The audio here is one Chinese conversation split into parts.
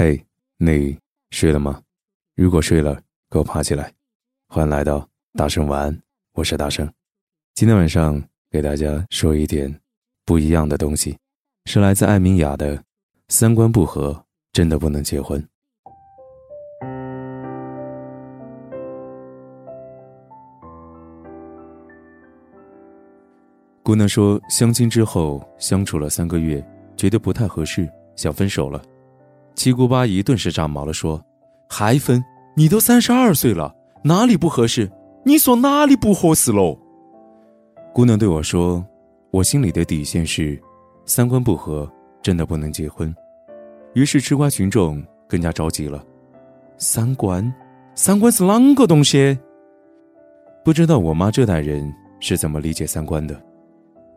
嘿，你睡了吗？如果睡了，给我爬起来。欢迎来到大圣晚安，我是大圣。今天晚上给大家说一点不一样的东西，是来自艾明雅的“三观不合，真的不能结婚”。姑娘说，相亲之后相处了三个月，觉得不太合适，想分手了。七姑八姨顿时炸毛了，说：“还分？你都三十二岁了，哪里不合适？你说哪里不合适喽？”姑娘对我说：“我心里的底线是，三观不合，真的不能结婚。”于是吃瓜群众更加着急了：“三观？三观是啷个东西？”不知道我妈这代人是怎么理解三观的。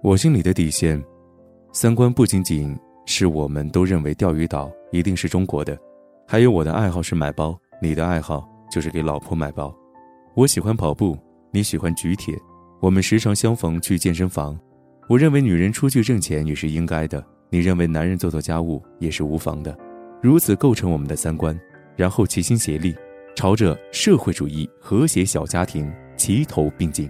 我心里的底线，三观不仅仅是我们都认为钓鱼岛。一定是中国的，还有我的爱好是买包，你的爱好就是给老婆买包。我喜欢跑步，你喜欢举铁，我们时常相逢去健身房。我认为女人出去挣钱也是应该的，你认为男人做做家务也是无妨的，如此构成我们的三观，然后齐心协力，朝着社会主义和谐小家庭齐头并进。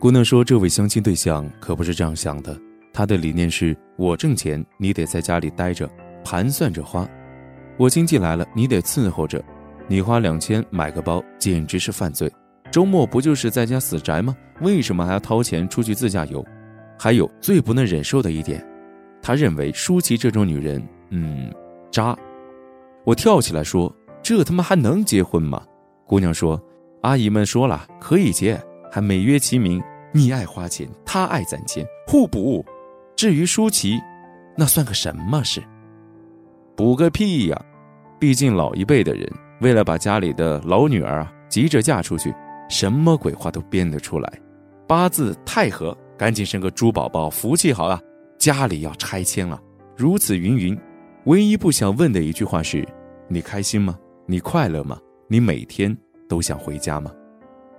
姑娘说：“这位相亲对象可不是这样想的，他的理念是我挣钱，你得在家里待着。”盘算着花，我经济来了，你得伺候着。你花两千买个包，简直是犯罪。周末不就是在家死宅吗？为什么还要掏钱出去自驾游？还有最不能忍受的一点，他认为舒淇这种女人，嗯，渣。我跳起来说：“这他妈还能结婚吗？”姑娘说：“阿姨们说了，可以结，还美约其名。你爱花钱，他爱攒钱，互补。至于舒淇，那算个什么事？”补个屁呀！毕竟老一辈的人为了把家里的老女儿啊急着嫁出去，什么鬼话都编得出来。八字太合，赶紧生个猪宝宝，福气好啊！家里要拆迁了，如此云云。唯一不想问的一句话是：你开心吗？你快乐吗？你每天都想回家吗？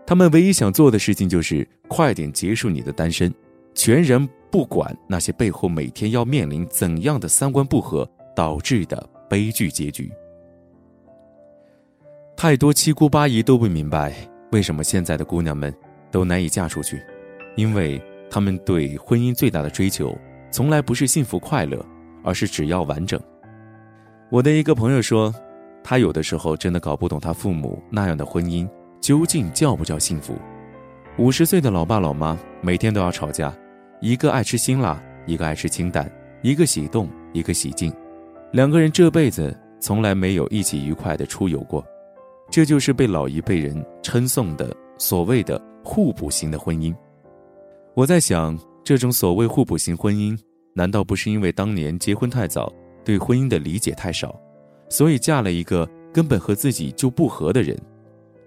他们唯一想做的事情就是快点结束你的单身，全然不管那些背后每天要面临怎样的三观不合。导致的悲剧结局。太多七姑八姨都不明白，为什么现在的姑娘们都难以嫁出去，因为她们对婚姻最大的追求，从来不是幸福快乐，而是只要完整。我的一个朋友说，他有的时候真的搞不懂他父母那样的婚姻究竟叫不叫幸福。五十岁的老爸老妈每天都要吵架，一个爱吃辛辣，一个爱吃清淡，一个喜动，一个喜静。两个人这辈子从来没有一起愉快的出游过，这就是被老一辈人称颂的所谓的互补型的婚姻。我在想，这种所谓互补型婚姻，难道不是因为当年结婚太早，对婚姻的理解太少，所以嫁了一个根本和自己就不合的人？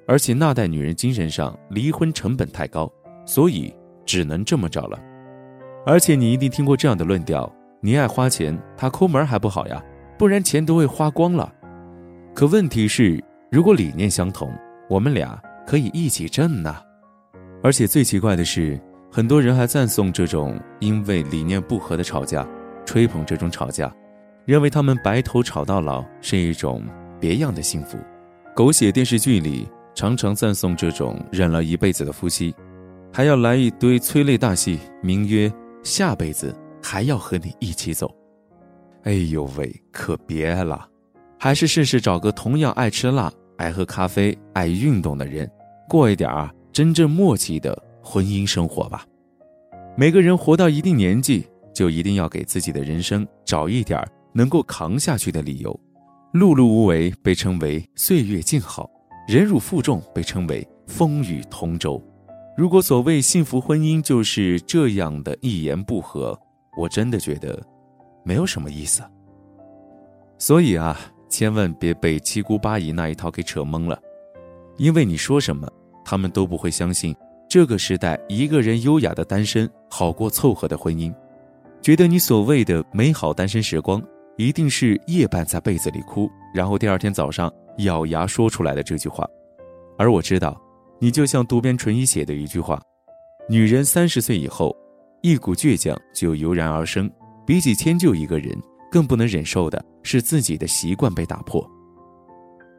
而且那代女人精神上离婚成本太高，所以只能这么找了。而且你一定听过这样的论调：你爱花钱，他抠门还不好呀？不然钱都会花光了。可问题是，如果理念相同，我们俩可以一起挣呢。而且最奇怪的是，很多人还赞颂这种因为理念不合的吵架，吹捧这种吵架，认为他们白头吵到老是一种别样的幸福。狗血电视剧里常常赞颂这种忍了一辈子的夫妻，还要来一堆催泪大戏，名曰下辈子还要和你一起走。哎呦喂，可别了，还是试试找个同样爱吃辣、爱喝咖啡、爱运动的人，过一点啊真正默契的婚姻生活吧。每个人活到一定年纪，就一定要给自己的人生找一点能够扛下去的理由。碌碌无为被称为岁月静好，忍辱负重被称为风雨同舟。如果所谓幸福婚姻就是这样的一言不合，我真的觉得。没有什么意思，所以啊，千万别被七姑八姨那一套给扯懵了，因为你说什么，他们都不会相信这个时代一个人优雅的单身好过凑合的婚姻，觉得你所谓的美好单身时光，一定是夜半在被子里哭，然后第二天早上咬牙说出来的这句话，而我知道，你就像渡边淳一写的一句话，女人三十岁以后，一股倔强就油然而生。比起迁就一个人，更不能忍受的是自己的习惯被打破。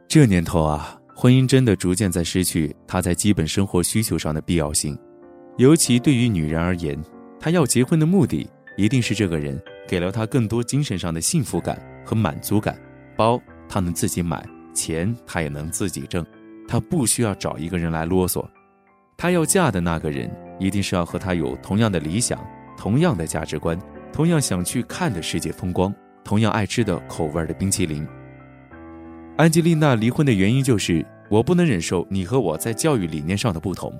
这年头啊，婚姻真的逐渐在失去它在基本生活需求上的必要性，尤其对于女人而言，她要结婚的目的一定是这个人给了她更多精神上的幸福感和满足感。包她能自己买，钱她也能自己挣，她不需要找一个人来啰嗦。她要嫁的那个人一定是要和她有同样的理想、同样的价值观、同样想去看的世界风光、同样爱吃的口味的冰淇淋。安吉丽娜离婚的原因就是我不能忍受你和我在教育理念上的不同，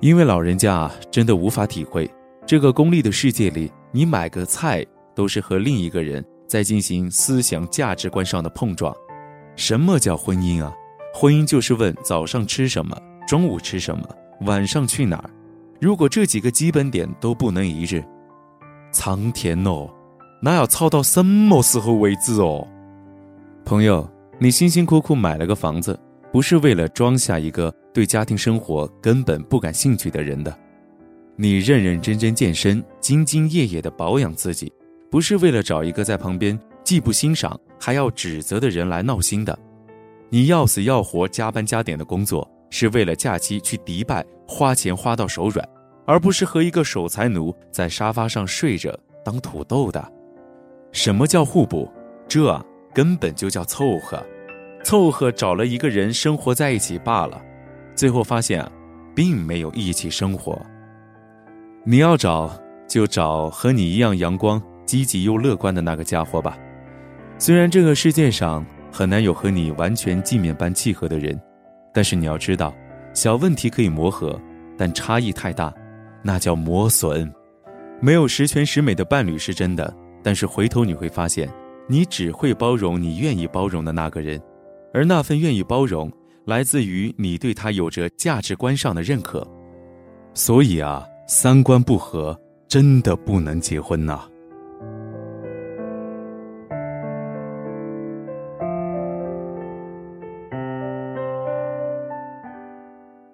因为老人家啊真的无法体会这个功利的世界里，你买个菜都是和另一个人在进行思想价值观上的碰撞。什么叫婚姻啊？婚姻就是问早上吃什么，中午吃什么。晚上去哪儿？如果这几个基本点都不能一致，苍天哦，那要操到什么时候为止哦？朋友，你辛辛苦苦买了个房子，不是为了装下一个对家庭生活根本不感兴趣的人的；你认认真真健身、兢兢业业的保养自己，不是为了找一个在旁边既不欣赏还要指责的人来闹心的；你要死要活加班加点的工作。是为了假期去迪拜花钱花到手软，而不是和一个守财奴在沙发上睡着当土豆的。什么叫互补？这根本就叫凑合，凑合找了一个人生活在一起罢了。最后发现，并没有一起生活。你要找就找和你一样阳光、积极又乐观的那个家伙吧。虽然这个世界上很难有和你完全镜面般契合的人。但是你要知道，小问题可以磨合，但差异太大，那叫磨损。没有十全十美的伴侣是真的，但是回头你会发现，你只会包容你愿意包容的那个人，而那份愿意包容，来自于你对他有着价值观上的认可。所以啊，三观不合真的不能结婚呐。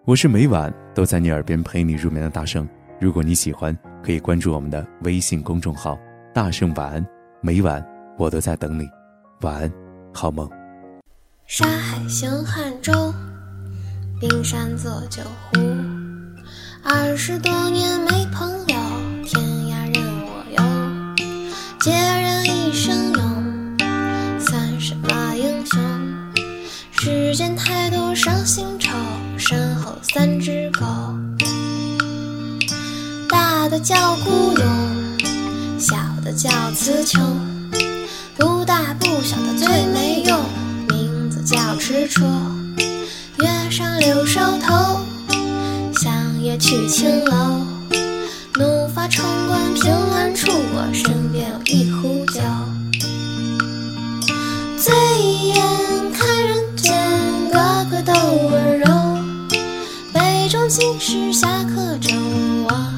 我是每晚都在你耳边陪你入眠的大圣。如果你喜欢，可以关注我们的微信公众号“大圣晚安”。每晚我都在等你，晚安，好梦。沙海行汉舟，冰山做酒壶。二十多年没朋友，天涯任我游。孑然叫孤勇，小的叫词穷，不大不小的最没用，名字叫痴戳。月上柳梢头，向夜去青楼，怒发冲冠凭栏处，我身边有一壶酒。醉眼看人间，个个都温柔。心事下课钟，我还不